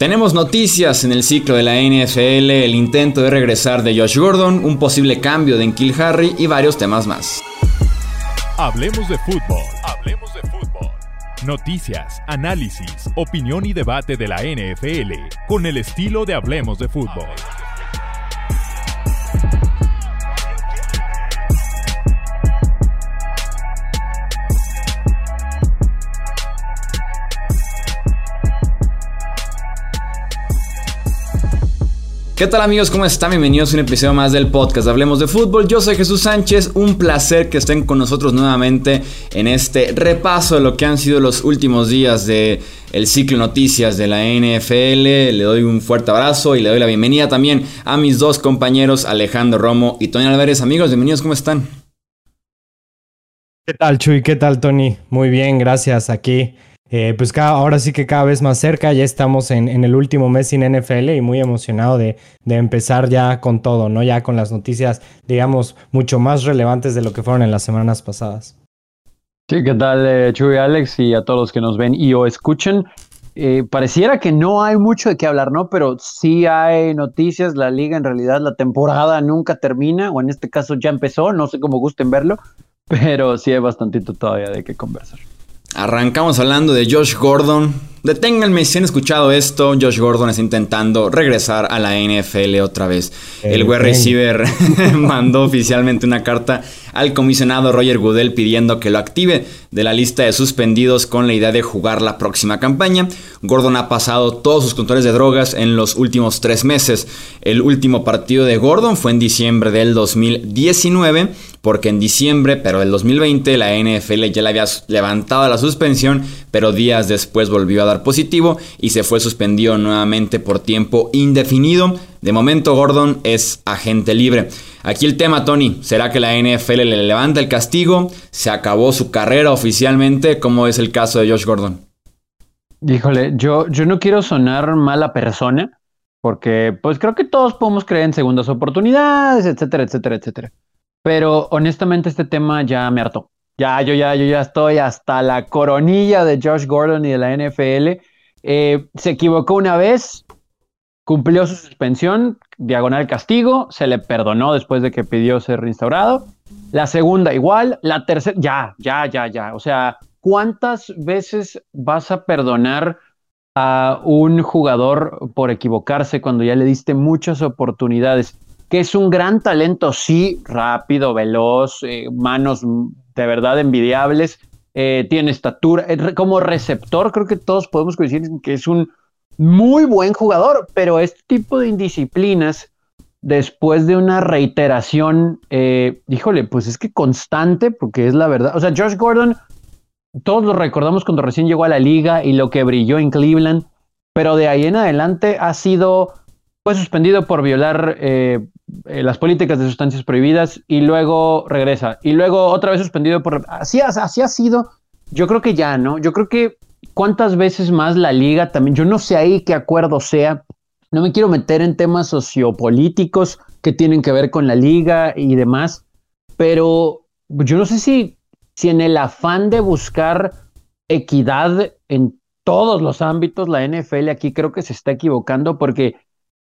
Tenemos noticias en el ciclo de la NFL, el intento de regresar de Josh Gordon, un posible cambio de Enkil Harry y varios temas más. Hablemos de fútbol. Hablemos de fútbol. Noticias, análisis, opinión y debate de la NFL con el estilo de Hablemos de fútbol. ¿Qué tal amigos? ¿Cómo están? Bienvenidos a un episodio más del podcast Hablemos de Fútbol. Yo soy Jesús Sánchez, un placer que estén con nosotros nuevamente en este repaso de lo que han sido los últimos días de el ciclo noticias de la NFL. Le doy un fuerte abrazo y le doy la bienvenida también a mis dos compañeros Alejandro Romo y Tony Álvarez. Amigos, bienvenidos, ¿cómo están? ¿Qué tal Chuy? ¿Qué tal Tony? Muy bien, gracias. Aquí eh, pues ahora sí que cada vez más cerca, ya estamos en, el último mes sin NFL y muy emocionado de, empezar ya con todo, ¿no? Ya con las noticias, digamos, mucho más relevantes de lo que fueron en las semanas pasadas. Sí, ¿qué tal eh, Chuy, Alex y a todos los que nos ven y o escuchen? Eh, pareciera que no hay mucho de qué hablar, ¿no? Pero sí hay noticias, la liga en realidad, la temporada nunca termina, o en este caso ya empezó, no sé cómo gusten verlo, pero sí hay bastantito todavía de qué conversar. Arrancamos hablando de Josh Gordon. Deténganme si han escuchado esto. Josh Gordon está intentando regresar a la NFL otra vez. El wide receiver mandó oficialmente una carta al comisionado Roger Goodell pidiendo que lo active de la lista de suspendidos con la idea de jugar la próxima campaña. Gordon ha pasado todos sus controles de drogas en los últimos tres meses. El último partido de Gordon fue en diciembre del 2019 porque en diciembre, pero del 2020, la NFL ya le había levantado la suspensión, pero días después volvió a dar positivo y se fue suspendido nuevamente por tiempo indefinido. De momento, Gordon es agente libre. Aquí el tema, Tony, ¿será que la NFL le levanta el castigo? ¿Se acabó su carrera oficialmente? ¿Cómo es el caso de Josh Gordon? Híjole, yo, yo no quiero sonar mala persona, porque pues creo que todos podemos creer en segundas oportunidades, etcétera, etcétera, etcétera. Pero honestamente este tema ya me hartó. Ya, yo ya, yo ya estoy hasta la coronilla de Josh Gordon y de la NFL. Eh, se equivocó una vez, cumplió su suspensión, diagonal castigo, se le perdonó después de que pidió ser reinstaurado. La segunda igual, la tercera, ya, ya, ya, ya. O sea, ¿cuántas veces vas a perdonar a un jugador por equivocarse cuando ya le diste muchas oportunidades? Que es un gran talento, sí, rápido, veloz, eh, manos de verdad envidiables, eh, tiene estatura, eh, como receptor creo que todos podemos coincidir que es un muy buen jugador, pero este tipo de indisciplinas, después de una reiteración, híjole, pues es que constante, porque es la verdad, o sea, Josh Gordon, todos lo recordamos cuando recién llegó a la liga y lo que brilló en Cleveland, pero de ahí en adelante ha sido fue suspendido por violar eh, eh, las políticas de sustancias prohibidas y luego regresa. Y luego otra vez suspendido por... Así, así ha sido. Yo creo que ya, ¿no? Yo creo que cuántas veces más la liga también, yo no sé ahí qué acuerdo sea. No me quiero meter en temas sociopolíticos que tienen que ver con la liga y demás, pero yo no sé si, si en el afán de buscar equidad en todos los ámbitos, la NFL aquí creo que se está equivocando porque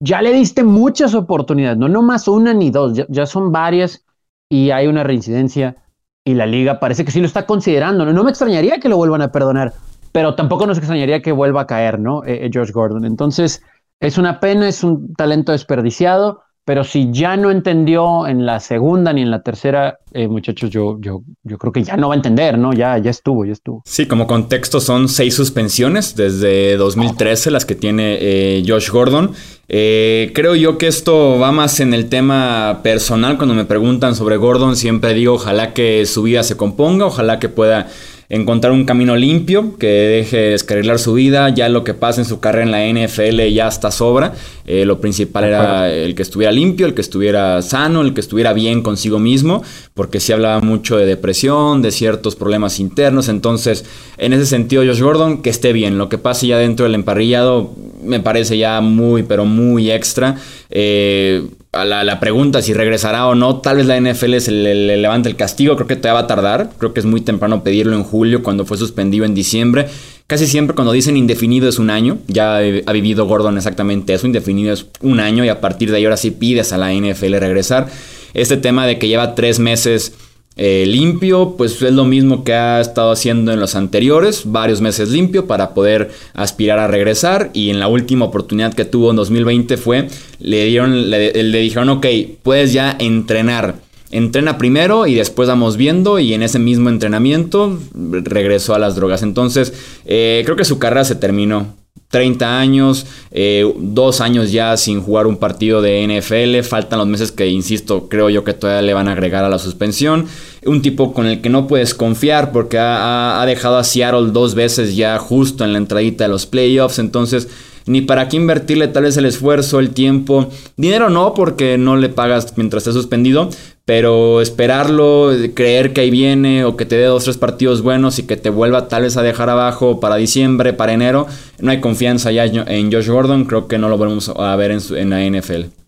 ya le diste muchas oportunidades, no más una ni dos, ya, son varias y hay una reincidencia y la liga parece que sí lo está considerando. No, me extrañaría que lo vuelvan a perdonar, pero tampoco nos extrañaría que vuelva a caer, ¿no? Eh, George Gordon. Entonces, es una pena, es un talento desperdiciado pero si ya no entendió en la segunda ni en la tercera, eh, muchachos, yo, yo, yo creo que ya no va a entender, ¿no? Ya, ya estuvo, ya estuvo. Sí, como contexto son seis suspensiones desde 2013 las que tiene eh, Josh Gordon. Eh, creo yo que esto va más en el tema personal. Cuando me preguntan sobre Gordon, siempre digo, ojalá que su vida se componga, ojalá que pueda encontrar un camino limpio que deje descarrilar su vida. Ya lo que pasa en su carrera en la NFL ya está sobra. Eh, lo principal era el que estuviera limpio, el que estuviera sano, el que estuviera bien consigo mismo, porque se hablaba mucho de depresión, de ciertos problemas internos. Entonces, en ese sentido, Josh Gordon, que esté bien. Lo que pase ya dentro del emparrillado me parece ya muy, pero muy extra. Eh, la, la, pregunta si regresará o no, tal vez la NFL se le, levante el castigo, creo que todavía va a tardar, creo que es muy temprano pedirlo en julio cuando fue suspendido en diciembre. Casi siempre cuando dicen indefinido es un año, ya ha vivido Gordon exactamente eso, indefinido es un año y a partir de ahí ahora sí pides a la NFL regresar. Este tema de que lleva tres meses eh, limpio, pues es lo mismo que ha estado haciendo en los anteriores, varios meses limpio para poder aspirar a regresar y en la última oportunidad que tuvo en 2020 fue, le dieron, le, dijeron, ok, puedes ya entrenar. Entrena primero y después vamos viendo y en ese mismo entrenamiento regresó a las drogas. Entonces, eh, creo que su carrera se terminó. 30 años, eh, dos años ya sin jugar un partido de NFL, faltan los meses que, insisto, creo yo que todavía le van a agregar a la suspensión. Un tipo con el que no puedes confiar porque ha, dejado a Seattle dos veces ya justo en la entradita de los playoffs, entonces ni para qué invertirle tal vez el esfuerzo, el tiempo. Dinero no, porque no le pagas mientras esté suspendido, pero esperarlo, creer que ahí viene o que te dé dos tres partidos buenos y que te vuelva tal vez a dejar abajo para diciembre, para enero, no hay confianza ya en Josh Gordon, creo que no lo volvemos a ver en, en la NFL.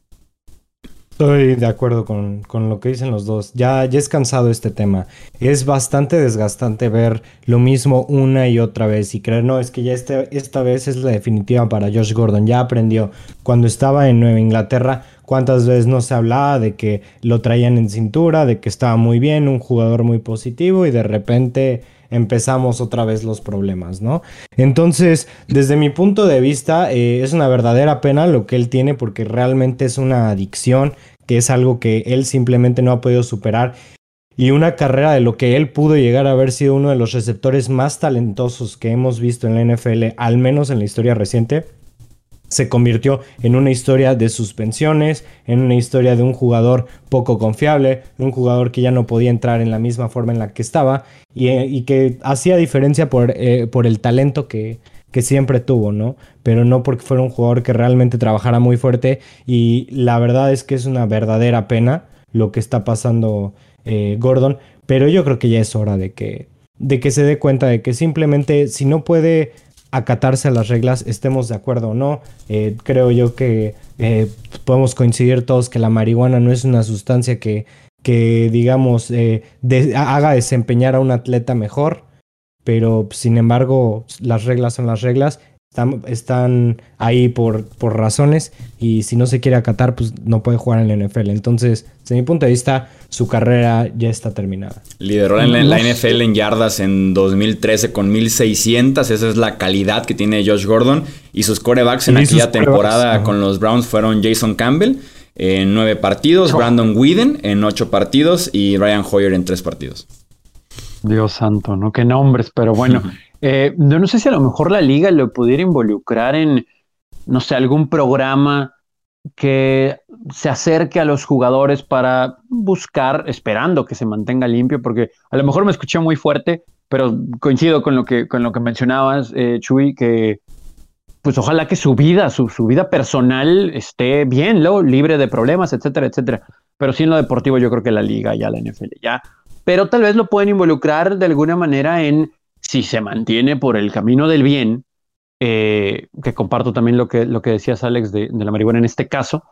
Estoy de acuerdo con, lo que dicen los dos. Ya, ya es cansado este tema. Es bastante desgastante ver lo mismo una y otra vez y creer, no, es que ya este, esta vez es la definitiva para Josh Gordon. Ya aprendió. Cuando estaba en Nueva Inglaterra, cuántas veces no se hablaba de que lo traían en cintura, de que estaba muy bien, un jugador muy positivo y de repente empezamos otra vez los problemas, ¿no? Entonces, desde mi punto de vista, eh, es una verdadera pena lo que él tiene porque realmente es una adicción, que es algo que él simplemente no ha podido superar. Y una carrera de lo que él pudo llegar a haber sido uno de los receptores más talentosos que hemos visto en la NFL, al menos en la historia reciente, se convirtió en una historia de suspensiones, en una historia de un jugador poco confiable, un jugador que ya no podía entrar en la misma forma en la que estaba y, eh, que hacía diferencia por, eh, el talento que, siempre tuvo, ¿no? Pero no porque fuera un jugador que realmente trabajara muy fuerte y la verdad es que es una verdadera pena lo que está pasando eh, Gordon, pero yo creo que ya es hora de que se dé cuenta de que simplemente si no puede acatarse a las reglas, estemos de acuerdo o no. Eh, creo yo que eh, podemos coincidir todos que la marihuana no es una sustancia que, que digamos, eh, haga desempeñar a un atleta mejor, pero sin embargo las reglas son las reglas están, ahí por, por razones y si no se quiere acatar, pues no puede jugar en la NFL. Entonces, desde mi punto de vista, su carrera ya está terminada. Lideró en la, NFL en yardas en 2013 con 1600. Esa es la calidad que tiene Josh Gordon. Y sus corebacks en aquella temporada con los Browns fueron Jason Campbell en nueve partidos, Brandon Whedon en ocho partidos y Ryan Hoyer en tres partidos. Dios santo, ¿no? Qué nombres, pero bueno. Eh, no sé si a lo mejor la liga lo pudiera involucrar en, no sé, algún programa que se acerque a los jugadores para buscar, esperando que se mantenga limpio, porque a lo mejor me escuché muy fuerte, pero coincido con lo que, con lo que mencionabas, eh, Chuy, que pues ojalá que su vida, su, su vida personal esté bien, ¿no? libre de problemas, etcétera, etcétera. Pero sí en lo deportivo yo creo que la liga, ya la NFL, ya. Pero tal vez lo pueden involucrar de alguna manera en si se mantiene por el camino del bien, eh, que comparto también lo que, lo que decías, Alex, de, la marihuana en este caso,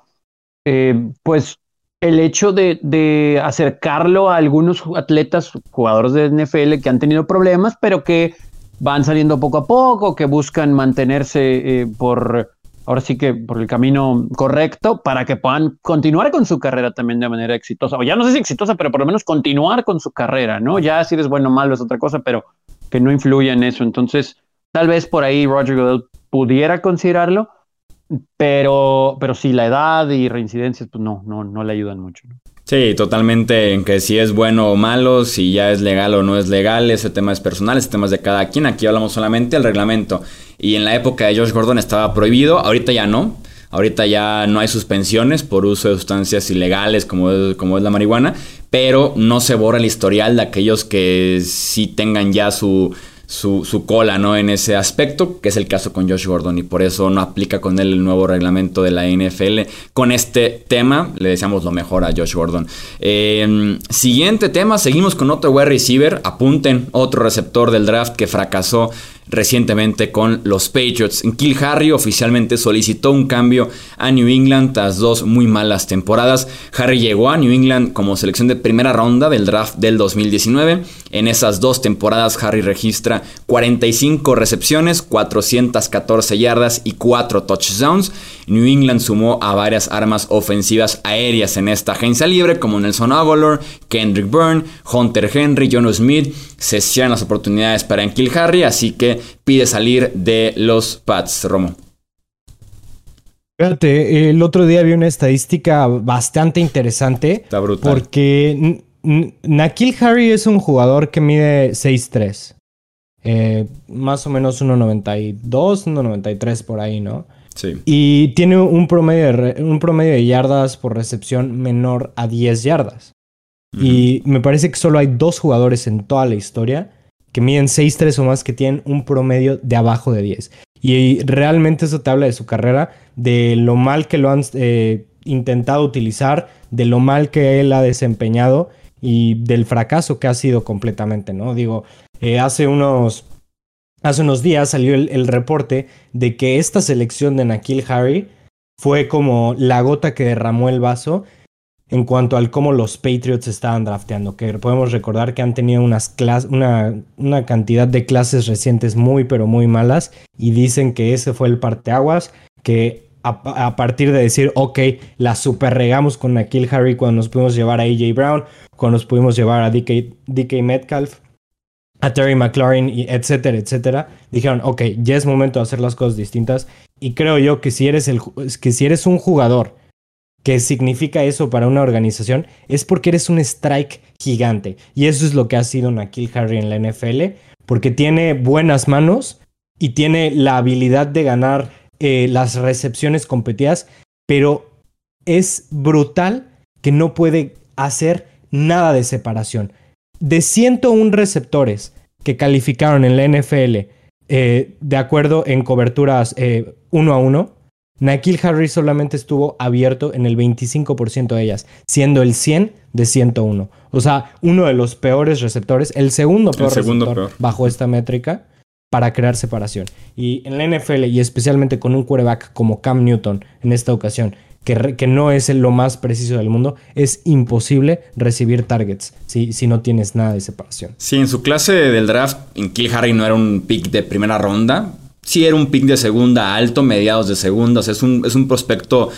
eh, pues el hecho de, acercarlo a algunos atletas, jugadores de NFL que han tenido problemas, pero que van saliendo poco a poco, que buscan mantenerse eh, por, ahora sí que por el camino correcto, para que puedan continuar con su carrera también de manera exitosa. O ya no sé si exitosa, pero por lo menos continuar con su carrera, ¿no? Ya si eres bueno o malo es otra cosa, pero que no influya en eso. Entonces, tal vez por ahí Roger Goodell pudiera considerarlo, pero, pero sí, la edad y reincidencias, pues no, no, no le ayudan mucho. Sí, totalmente en que si es bueno o malo, si ya es legal o no es legal, ese tema es personal, ese tema es de cada quien. Aquí hablamos solamente del reglamento. Y en la época de Josh Gordon estaba prohibido, ahorita ya no. Ahorita ya no hay suspensiones por uso de sustancias ilegales como es, como es la marihuana, pero no se borra el historial de aquellos que sí tengan ya su, su, cola ¿no? en ese aspecto, que es el caso con Josh Gordon y por eso no aplica con él el nuevo reglamento de la NFL. Con este tema le deseamos lo mejor a Josh Gordon. Em, siguiente tema, seguimos con otro wide receiver, apunten, otro receptor del draft que fracasó recientemente con los Patriots. Kill Harry oficialmente solicitó un cambio a New England tras dos muy malas temporadas. Harry llegó a New England como selección de primera ronda del draft del 2019. En esas dos temporadas Harry registra 45 recepciones, 414 yardas y 4 touchdowns. New England sumó a varias armas ofensivas aéreas en esta agencia libre como Nelson Aguilar, Kendrick Byrne, Hunter Henry, John Smith. Se cierran las oportunidades para Kill Harry, así que pide salir de los Pats, Romo. Fíjate, el otro día vi una estadística bastante interesante. Está brutal. Porque Nakil Harry es un jugador que mide 6'3. Eh, más o menos 1.92, 1.93 por ahí, ¿no? Sí. Y tiene un promedio, de un promedio de yardas por recepción menor a 10 yardas. Y me parece que solo hay dos jugadores en toda la historia que miden 6'3 o más que tienen un promedio de abajo de 10. Y realmente eso te habla de su carrera, de lo mal que lo han eh, intentado utilizar, de lo mal que él ha desempeñado y del fracaso que ha sido completamente, ¿no? Digo, eh, hace unos hace unos días salió el, reporte de que esta selección de Nakil Harry fue como la gota que derramó el vaso en cuanto al cómo los Patriots estaban drafteando, que podemos recordar que han tenido unas una, una cantidad de clases recientes muy pero muy malas y dicen que ese fue el parteaguas, que a, partir de decir, ok, la super regamos con Nakil Harry cuando nos pudimos llevar a AJ Brown, cuando nos pudimos llevar a DK, DK Metcalf, a Terry McLaurin, y etcétera, etcétera, dijeron, ok, ya es momento de hacer las cosas distintas. Y creo yo que si eres, el, que si eres un jugador que significa eso para una organización, es porque eres un strike gigante. Y eso es lo que ha sido Nakil Harry en la NFL, porque tiene buenas manos y tiene la habilidad de ganar eh, las recepciones competidas, pero es brutal que no puede hacer nada de separación. De 101 receptores que calificaron en la NFL eh, de acuerdo en coberturas eh, uno a uno, Nakil Harris solamente estuvo abierto en el 25% de ellas, siendo el 100 de 101. O sea, uno de los peores receptores, el segundo peor receptor bajo esta métrica para crear separación. Y en la NFL, y especialmente con un quarterback como Cam Newton en esta ocasión, que, no es lo más preciso del mundo, es imposible recibir targets si, si no tienes nada de separación. Sí, en su clase del draft, en Kill Harry no era un pick de primera ronda, sí era un pick de segunda alto, mediados de segunda, es un, es un prospecto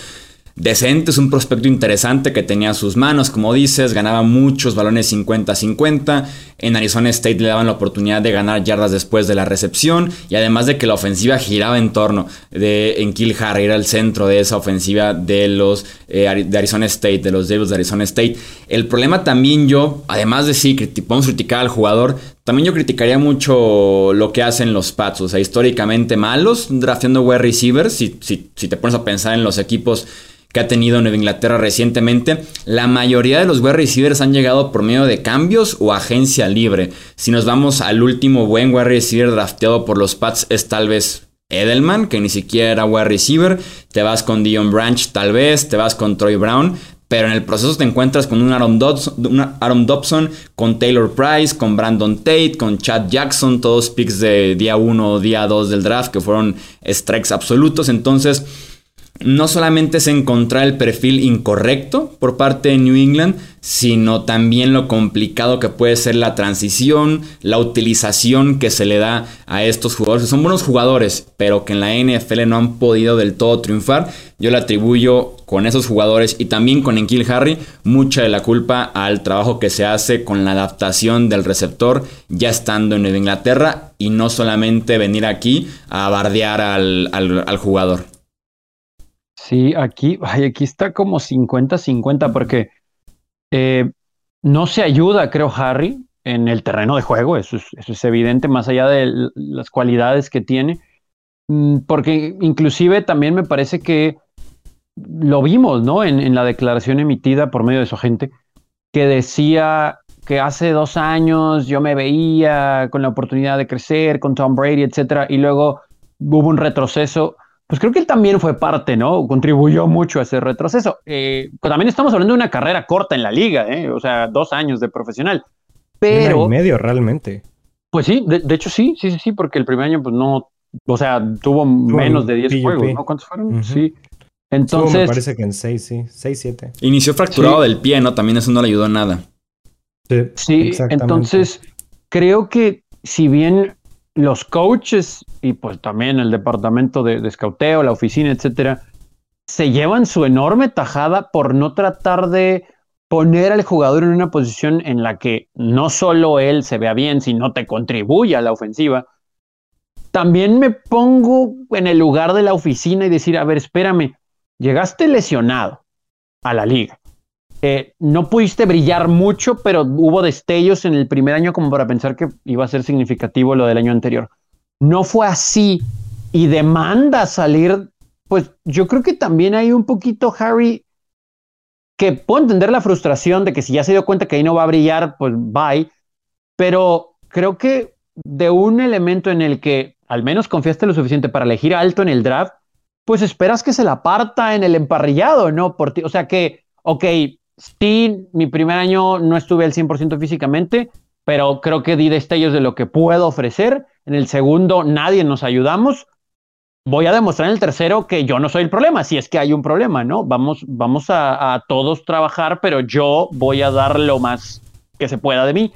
decente, es un prospecto interesante que tenía sus manos, como dices, ganaba muchos balones 50-50. En Arizona State le daban la oportunidad de ganar yardas después de la recepción y además de que la ofensiva giraba en torno de en Kill Harry, era el centro de esa ofensiva de los eh, de Arizona State, de los Devils de Arizona State. El problema también yo, además de sí, podemos criticar al jugador, también yo criticaría mucho lo que hacen los Pats, o sea, históricamente malos, drafteando wide receivers, si, si te pones a pensar en los equipos que ha tenido Nueva Inglaterra recientemente, la mayoría de los wide receivers han llegado por medio de cambios o agencia libre. Si nos vamos al último buen wide receiver drafteado por los Pats es tal vez Edelman, que ni siquiera era wide receiver, te vas con Dion Branch tal vez, te vas con Troy Brown, pero en el proceso te encuentras con un Aaron Dobson, con Taylor Price, con Brandon Tate, con Chad Jackson, todos picks de día 1 o día 2 del draft que fueron strikes absolutos, entonces no solamente es encontrar el perfil incorrecto por parte de New England, sino también lo complicado que puede ser la transición, la utilización que se le da a estos jugadores, son buenos jugadores, pero que en la NFL no han podido del todo triunfar. Yo le atribuyo con esos jugadores y también con Enkil Harry mucha de la culpa al trabajo que se hace con la adaptación del receptor ya estando en Nueva Inglaterra y no solamente venir aquí a bardear al, al jugador. Sí, aquí, aquí está como 50-50 porque eh, no se ayuda, creo, Harry en el terreno de juego, eso es, evidente, más allá de las cualidades que tiene, mm, porque inclusive también me parece que lo vimos, ¿no? En, en la declaración emitida por medio de su agente, que decía que hace dos años yo me veía con la oportunidad de crecer con Tom Brady, etcétera, y luego hubo un retroceso pues creo que él también fue parte, ¿no? Contribuyó mucho a ese retroceso. Eh, también estamos hablando de una carrera corta en la liga, ¿eh? O sea, dos años de profesional. Pero... y medio realmente. Pues sí, de, hecho sí, sí, sí, sí, porque el primer año pues no, o sea, tuvo menos de 10 juegos, ¿no? ¿Cuántos fueron? Sí. Entonces... me parece que en 6, sí, 6, 7. Inició fracturado del pie, ¿no? También eso no le ayudó a nada. Sí, sí entonces creo que si bien los coaches y pues también el departamento de, de escauteo, la oficina, etcétera, se llevan su enorme tajada por no tratar de poner al jugador en una posición en la que no solo él se vea bien, sino te contribuye a la ofensiva. También me pongo en el lugar de la oficina y decir, a ver, espérame, llegaste lesionado a la liga. Eh, no pudiste brillar mucho, pero hubo destellos en el primer año como para pensar que iba a ser significativo lo del año anterior. No fue así y demanda salir, pues yo creo que también hay un poquito, Harry, que puedo entender la frustración de que si ya se dio cuenta que ahí no va a brillar, pues bye, pero creo que de un elemento en el que al menos confiaste lo suficiente para elegir alto en el draft, pues esperas que se la parta en el emparrillado, ¿no? Por ti. O sea que, ok, sí, mi primer año no estuve al 100% físicamente, pero creo que di destellos de lo que puedo ofrecer. En el segundo, nadie nos ayudamos voy a demostrar en el tercero que yo no soy el problema, si es que hay un problema, ¿no? Vamos, vamos a, a, todos trabajar, pero yo voy a dar lo más que se pueda de mí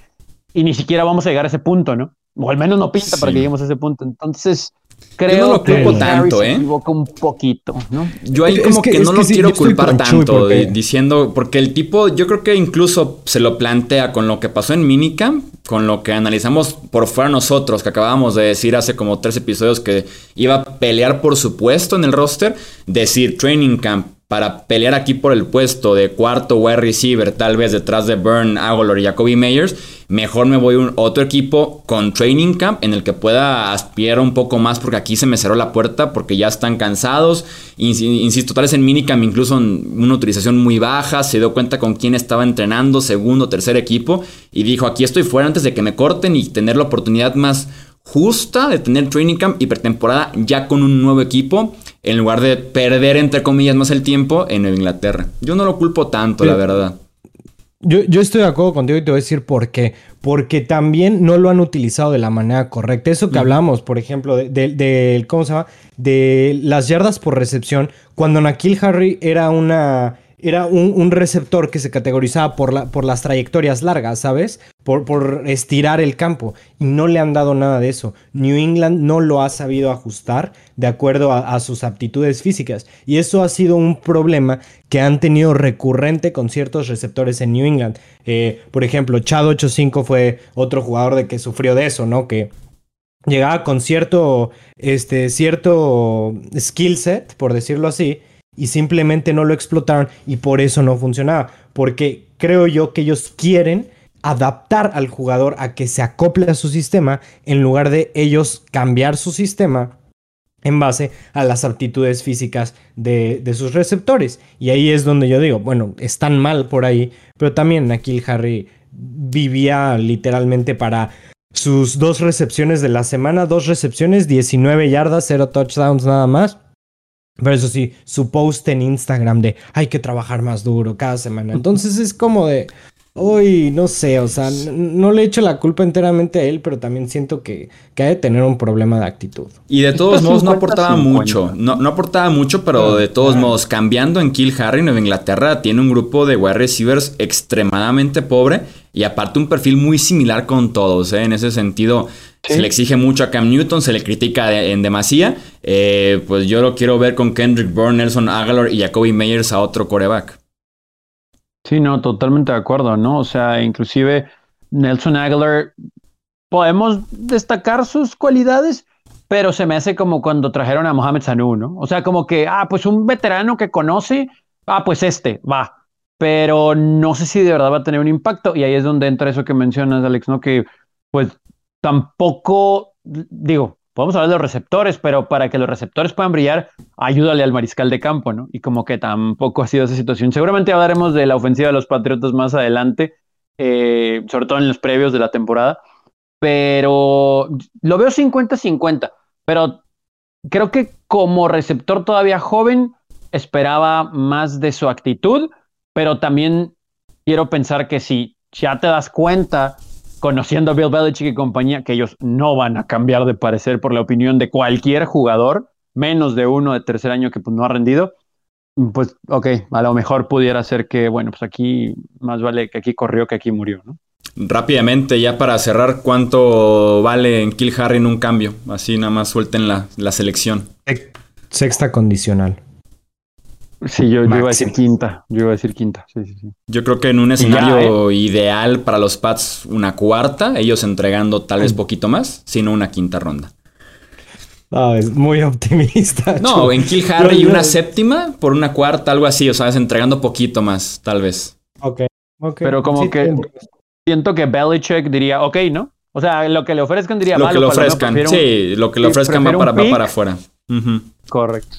y ni siquiera vamos a llegar a ese punto, ¿no? O al menos no pinta para que lleguemos a ese punto. Entonces, Creo yo no lo culpo tanto, ¿eh? un poquito, ¿no? Yo ahí como que, no lo quiero culpar tanto, diciendo, porque el tipo, yo creo que incluso se lo plantea con lo que pasó en Minicamp, con lo que analizamos por fuera nosotros, que acabábamos de decir hace como tres episodios que iba a pelear por su puesto en el roster, decir Training Camp, para pelear aquí por el puesto de cuarto wide receiver, tal vez detrás de Burn, Agolor y Jacoby Meyers, mejor me voy a un otro equipo con training camp en el que pueda aspirar un poco más porque aquí se me cerró la puerta porque ya están cansados. Insisto, tal vez en minicamp incluso una utilización muy baja, se dio cuenta con quién estaba entrenando, segundo, tercer equipo y dijo, aquí estoy fuera antes de que me corten y tener la oportunidad más justa de tener training camp y pretemporada ya con un nuevo equipo en lugar de perder, entre comillas, más el tiempo en Nueva Inglaterra. Yo no lo culpo tanto, la verdad. Yo, yo, estoy de acuerdo contigo y te voy a decir por qué. Porque también no lo han utilizado de la manera correcta. Eso que hablamos, por ejemplo, de, de, ¿cómo se llama? De las yardas por recepción. Cuando Nakil Harry era una era un, receptor que se categorizaba por, la, por las trayectorias largas, ¿sabes? Por, por, estirar el campo. Y no le han dado nada de eso. New England no lo ha sabido ajustar de acuerdo a, sus aptitudes físicas. Y eso ha sido un problema que han tenido recurrente con ciertos receptores en New England. Eh, por ejemplo, Chad 85 fue otro jugador de que sufrió de eso, ¿no? Que llegaba con cierto, este, cierto skill set, por decirlo así y simplemente no lo explotaron y por eso no funcionaba. Porque creo yo que ellos quieren adaptar al jugador a que se acople a su sistema en lugar de ellos cambiar su sistema en base a las aptitudes físicas de, sus receptores. Y ahí es donde yo digo, bueno, están mal por ahí, pero también aquí Harry vivía literalmente para sus dos recepciones de la semana, dos recepciones, 19 yardas, 0 touchdowns nada más. Pero eso sí, su post en Instagram de hay que trabajar más duro cada semana. Entonces es como de, uy, no sé, o sea, no, le echo la culpa enteramente a él, pero también siento que, que ha de tener un problema de actitud. Y de todos modos no aportaba mucho, no, no aportaba mucho, pero de todos modos, cambiando en Kill Harry, Nueva Inglaterra tiene un grupo de wide receivers extremadamente pobre y aparte un perfil muy similar con todos, ¿eh? en ese sentido se le exige mucho a Cam Newton, se le critica en demasía. Eh, pues yo lo quiero ver con Kendrick Bourne, Nelson Aguilar y Jacoby Meyers a otro coreback. Sí, no, totalmente de acuerdo, ¿no? O sea, inclusive Nelson Aguilar, podemos destacar sus cualidades, pero se me hace como cuando trajeron a Mohamed Sanu, ¿no? O sea, como que, ah, pues un veterano que conoce, ah, pues este, va. Pero no sé si de verdad va a tener un impacto. Y ahí es donde entra eso que mencionas, Alex, ¿no? Que pues tampoco, digo, podemos hablar de los receptores, pero para que los receptores puedan brillar, ayúdale al mariscal de campo, ¿no? Y como que tampoco ha sido esa situación. Seguramente hablaremos de la ofensiva de los Patriotas más adelante, eh, sobre todo en los previos de la temporada, pero lo veo 50-50, pero creo que como receptor todavía joven, esperaba más de su actitud, pero también quiero pensar que si ya te das cuenta conociendo a Bill Belichick y compañía, que ellos no van a cambiar de parecer por la opinión de cualquier jugador, menos de uno de tercer año que pues, no ha rendido, pues ok, a lo mejor pudiera ser que, bueno, pues aquí más vale que aquí corrió que aquí murió, ¿no? Rápidamente, ya para cerrar, ¿cuánto vale en Kill Harry en un cambio? Así nada más suelten la, la selección. Sexta condicional. Sí, yo, iba a decir quinta. Yo iba a decir quinta. Sí, sí, sí. Yo creo que en un escenario ¿eh? ideal para los Pats, una cuarta, ellos entregando tal vez poquito más, sino una quinta ronda. Ah, es muy optimista. No, en Kill Harry una séptima por una cuarta, algo así, o sea, es entregando poquito más, tal vez. Ok, ok. Pero como que siento que Belichick diría, ok, ¿no? O sea, lo que le ofrezcan diría, Lo que le ofrezcan, sí, lo que le ofrezcan va para, va para afuera. Correcto.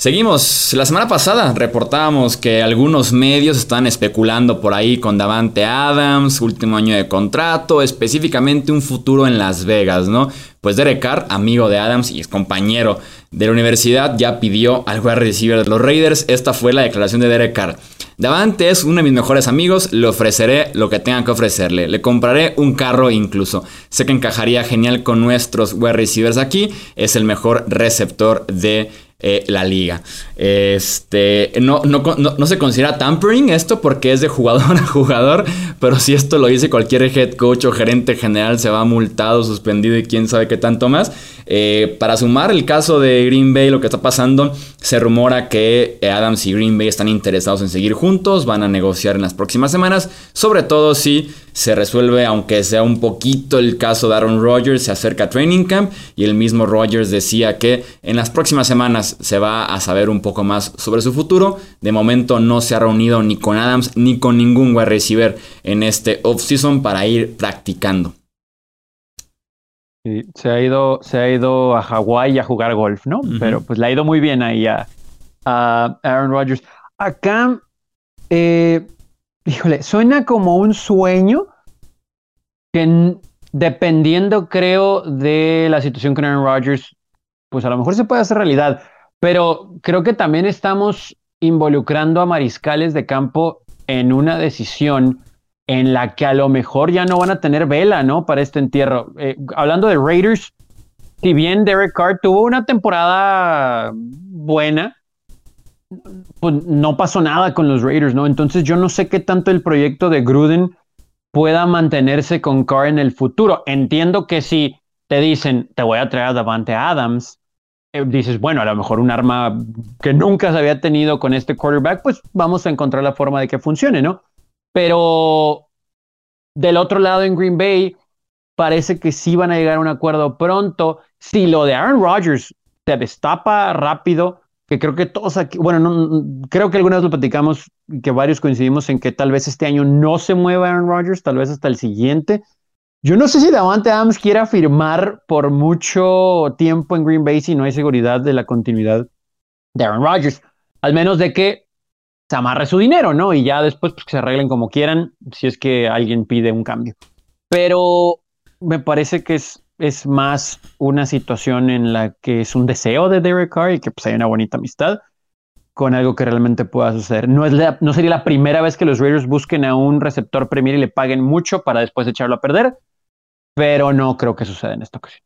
Seguimos. La semana pasada reportábamos que algunos medios están especulando por ahí con Davante Adams, último año de contrato, específicamente un futuro en Las Vegas, ¿no? Pues Derek Carr, amigo de Adams y es compañero de la universidad, ya pidió al wide receiver de los Raiders. Esta fue la declaración de Derek Carr. Davante es uno de mis mejores amigos, le ofreceré lo que tenga que ofrecerle. Le compraré un carro incluso. Sé que encajaría genial con nuestros wide receivers aquí. Es el mejor receptor de eh, la liga. Este, no, no, no, se considera tampering esto porque es de jugador a jugador, pero si esto lo dice cualquier head coach o gerente general se va multado, suspendido y quién sabe qué tanto más. Eh, para sumar el caso de Green Bay, lo que está pasando, se rumora que Adams y Green Bay están interesados en seguir juntos, van a negociar en las próximas semanas, sobre todo si se resuelve, aunque sea un poquito el caso de Aaron Rodgers, se acerca a Training Camp y el mismo Rodgers decía que en las próximas semanas se va a saber un poco más sobre su futuro. De momento no se ha reunido ni con Adams ni con ningún wide receiver en este offseason para ir practicando. se ha ido, se ha ido a Hawái a jugar golf, ¿no? Pero pues le ha ido muy bien ahí a, Aaron Rodgers. Acá, eh, híjole, suena como un sueño que dependiendo, creo, de la situación con Aaron Rodgers, pues a lo mejor se puede hacer realidad. Pero creo que también estamos involucrando a mariscales de campo en una decisión en la que a lo mejor ya no van a tener vela, ¿no? Para este entierro. Eh, hablando de Raiders, si bien Derek Carr tuvo una temporada buena, pues no pasó nada con los Raiders, ¿no? Entonces yo no sé qué tanto el proyecto de Gruden pueda mantenerse con Carr en el futuro. Entiendo que si te dicen, te voy a traer a Davante Adams, eh, dices, bueno, a lo mejor un arma que nunca se había tenido con este quarterback, pues vamos a encontrar la forma de que funcione, ¿no? Pero del otro lado en Green Bay, parece que sí van a llegar a un acuerdo pronto. Si lo de Aaron Rodgers se destapa rápido, que creo que todos aquí, bueno, no, creo que alguna vez lo platicamos, que varios coincidimos en que tal vez este año no se mueva Aaron Rodgers, tal vez hasta el siguiente. Yo no sé si Davante Adams quiera firmar por mucho tiempo en Green Bay si no hay seguridad de la continuidad de Aaron Rodgers. Al menos de que se amarre su dinero, ¿no? Y ya después pues, que se arreglen como quieran, si es que alguien pide un cambio. Pero me parece que es, es más una situación en la que es un deseo de Derek Carr y que pues hay una bonita amistad con algo que realmente pueda suceder. No, es no sería la primera vez que los Raiders busquen a un receptor premier y le paguen mucho para después echarlo a perder pero no creo que suceda en esta ocasión.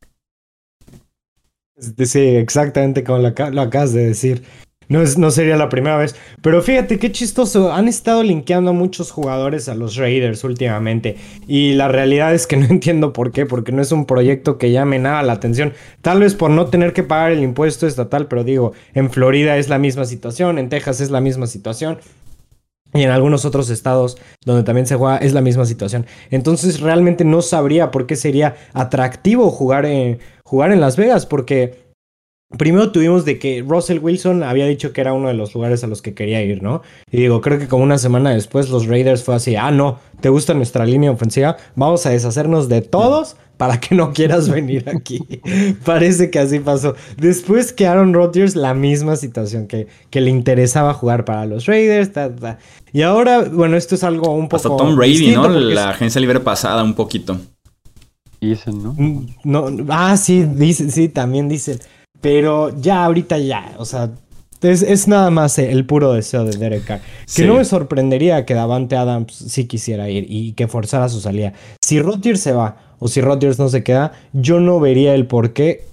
Sí, exactamente como lo, acabas de decir. No, es, no sería la primera vez. Pero fíjate qué chistoso. Han estado linkeando a muchos jugadores a los Raiders últimamente. Y la realidad es que no entiendo por qué. Porque no es un proyecto que llame nada la atención. Tal vez por no tener que pagar el impuesto estatal. Pero digo, en Florida es la misma situación. En Texas es la misma situación. Y en algunos otros estados donde también se juega es la misma situación. Entonces realmente no sabría por qué sería atractivo jugar en, jugar en Las Vegas. Porque primero tuvimos de que Russell Wilson había dicho que era uno de los lugares a los que quería ir, ¿no? Y digo, creo que como una semana después los Raiders fue así, ah, no, ¿te gusta nuestra línea ofensiva? Vamos a deshacernos de todos para que no quieras venir aquí. Parece que así pasó. Después que Aaron Rodgers, la misma situación, que, que le interesaba jugar para los Raiders. Y ahora, bueno, esto es algo un poco. Hasta Tom Brady, ¿no? La agencia libre pasada un poquito. Dicen, ¿no? Mm, no ah, sí, dice, sí, también dicen. Pero ya ahorita ya, o sea, Es, nada más el puro deseo de Derek Carr. Que no me sorprendería que Davante Adams sí quisiera ir y que forzara su salida. Si Rodgers se va o si Rodgers no se queda, yo no vería el por qué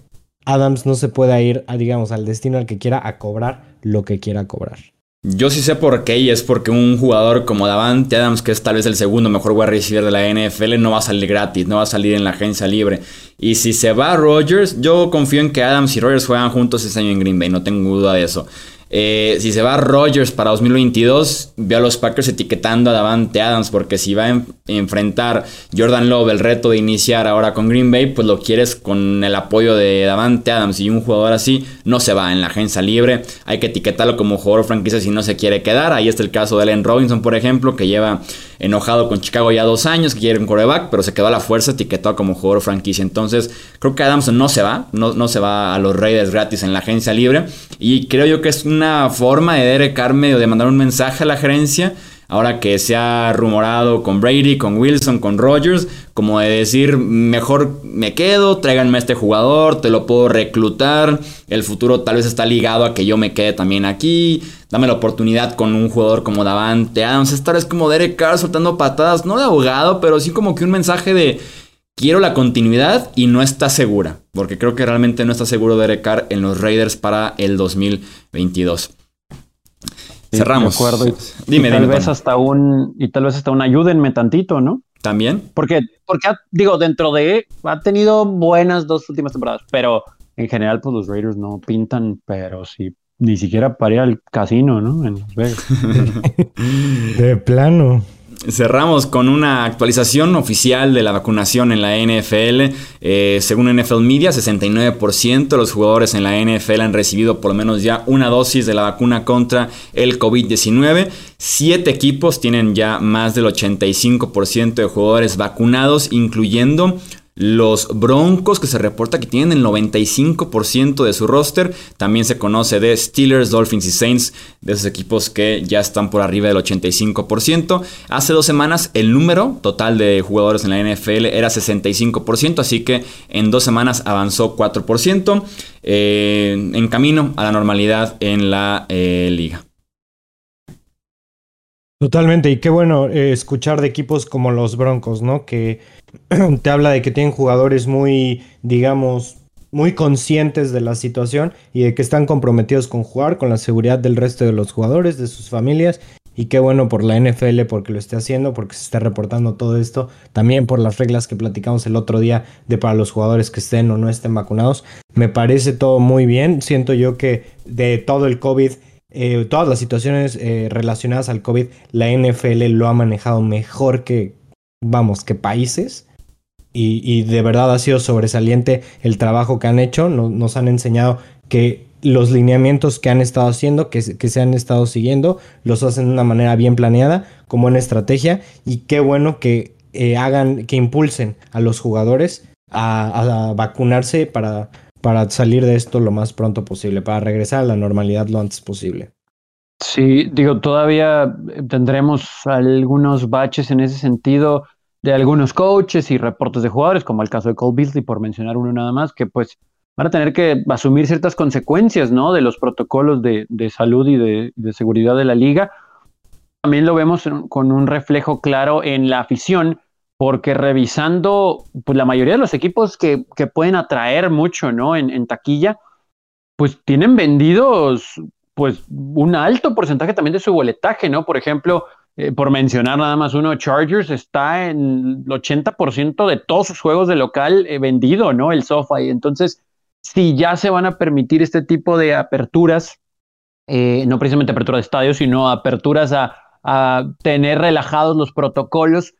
Adams no se pueda ir, a, digamos, al destino al que quiera a cobrar lo que quiera cobrar. Yo sí sé por qué, y es porque un jugador como Davante Adams, que es tal vez el segundo mejor wide receiver de la NFL, no va a salir gratis, no va a salir en la agencia libre. Y si se va Rodgers, yo confío en que Adams y Rodgers juegan juntos este año en Green Bay, no tengo duda de eso. Eh, si se va Rodgers para 2022, veo a los Packers etiquetando a Davante Adams, porque si va a enfrentar Jordan Love el reto de iniciar ahora con Green Bay, pues lo quieres con el apoyo de Davante Adams y un jugador así, no se va en la agencia libre. Hay que etiquetarlo como jugador franquicia si no se quiere quedar. Ahí está el caso de Allen Robinson, por ejemplo, que lleva enojado con Chicago ya dos años, que quiere un coreback, pero se quedó a la fuerza etiquetado como jugador franquicia. Entonces, creo que Adams no se va, no, no se va a los Raiders gratis en la agencia libre. Y creo yo que es una forma de Derek Carr medio de mandar un mensaje a la gerencia ahora que se ha rumorado con Brady, con Wilson, con Rogers, como de decir, mejor me quedo, tráiganme a este jugador, te lo puedo reclutar, el futuro tal vez está ligado a que yo me quede también aquí, dame la oportunidad con un jugador como Davante Adams, esta vez como Derek Carr soltando patadas, no de abogado, pero sí como que un mensaje de quiero la continuidad y no está segura, porque creo que realmente no está seguro Derek Carr en los Raiders para el 2022. Cerramos. De acuerdo. dime, tal vez hasta un y tal vez hasta un ayúdenme tantito, ¿no? También. Porque porque digo dentro de ha tenido buenas dos últimas temporadas, pero en general pues los Raiders no pintan, pero sí ni siquiera para ir al casino, ¿no? En de plano. Cerramos con una actualización oficial de la vacunación en la NFL. Eh, según NFL Media, 69% de los jugadores en la NFL han recibido por lo menos ya una dosis de la vacuna contra el COVID-19. Siete equipos tienen ya más del 85% de jugadores vacunados, incluyendo los Broncos, que se reporta que tienen el 95% de su roster. También se conoce de Steelers, Dolphins y Saints, de esos equipos que ya están por arriba del 85%. Hace dos semanas el número total de jugadores en la NFL era 65%, así que en dos semanas avanzó 4%. Eh, en camino a la normalidad en la eh, liga. Totalmente, y qué bueno eh, escuchar de equipos como los Broncos, ¿no? Que te habla de que tienen jugadores muy, digamos, muy conscientes de la situación y de que están comprometidos con jugar, con la seguridad del resto de los jugadores, de sus familias. Y qué bueno por la NFL porque lo esté haciendo, porque se está reportando todo esto. También por las reglas que platicamos el otro día de para los jugadores que estén o no estén vacunados. Me parece todo muy bien. Siento yo que de todo el COVID eh, todas las situaciones eh, relacionadas al COVID, la NFL lo ha manejado mejor que, vamos, que países. Y, de verdad ha sido sobresaliente el trabajo que han hecho. Nos, han enseñado que los lineamientos que han estado haciendo, que, se han estado siguiendo, los hacen de una manera bien planeada, como en estrategia. Y qué bueno que eh, hagan, que impulsen a los jugadores a vacunarse para para salir de esto lo más pronto posible, para regresar a la normalidad lo antes posible. Sí, digo, todavía tendremos algunos baches en ese sentido de algunos coaches y reportes de jugadores, como el caso de Cole Beasley, por mencionar uno nada más, que pues van a tener que asumir ciertas consecuencias, ¿no? De los protocolos de, salud y de, de, seguridad de la liga. También lo vemos con un reflejo claro en la afición, porque revisando pues, la mayoría de los equipos que, pueden atraer mucho ¿no? En, taquilla, pues tienen vendidos pues un alto porcentaje también de su boletaje, ¿no? Por ejemplo, eh, por mencionar nada más uno, Chargers está en el 80% de todos sus juegos de local eh, vendido, ¿no? El sofá. Y entonces, si ya se van a permitir este tipo de aperturas, eh, no precisamente apertura de estadios, sino aperturas a, a tener relajados los protocolos,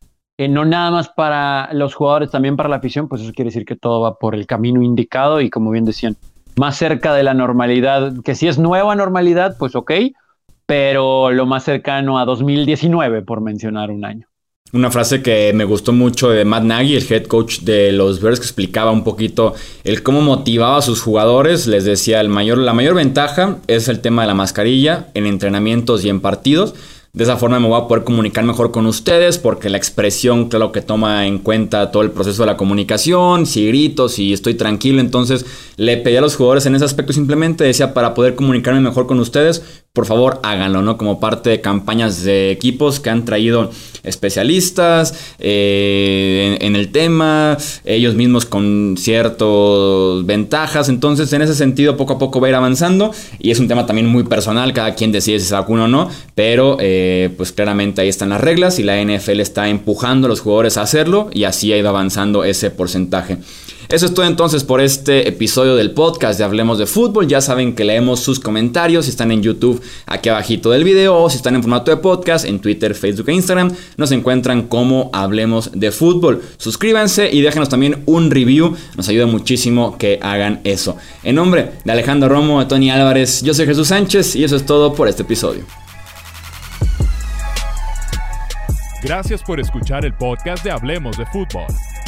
no nada más para los jugadores, también para la afición, pues eso quiere decir que todo va por el camino indicado y como bien decían, más cerca de la normalidad, que si es nueva normalidad, pues ok, pero lo más cercano a 2019, por mencionar un año. Una frase que me gustó mucho de Matt Nagy, el head coach de los Bears, que explicaba un poquito el cómo motivaba a sus jugadores. Les decía, el mayor, la mayor ventaja es el tema de la mascarilla en entrenamientos y en partidos De esa forma me voy a poder comunicar mejor con ustedes porque la expresión, claro que toma en cuenta todo el proceso de la comunicación, si grito, si estoy tranquilo, entonces le pedí a los jugadores en ese aspecto simplemente, decía, para poder comunicarme mejor con ustedes, por favor háganlo, ¿no? Como parte de campañas de equipos que han traído especialistas eh, en, el tema, ellos mismos con ciertas ventajas, entonces en ese sentido poco a poco va a ir avanzando y es un tema también muy personal, cada quien decide si se vacuna o no, pero eh, pues claramente ahí están las reglas y la NFL está empujando a los jugadores a hacerlo y así ha ido avanzando ese porcentaje. Eso es todo entonces por este episodio del podcast de Hablemos de Fútbol. Ya saben que leemos sus comentarios si están en YouTube aquí abajito del video o si están en formato de podcast en Twitter, Facebook e Instagram. Nos encuentran como Hablemos de Fútbol. Suscríbanse y déjenos también un review. Nos ayuda muchísimo que hagan eso. En nombre de Alejandro Romo, de Tony Álvarez, yo soy Jesús Sánchez y eso es todo por este episodio. Gracias por escuchar el podcast de Hablemos de Fútbol.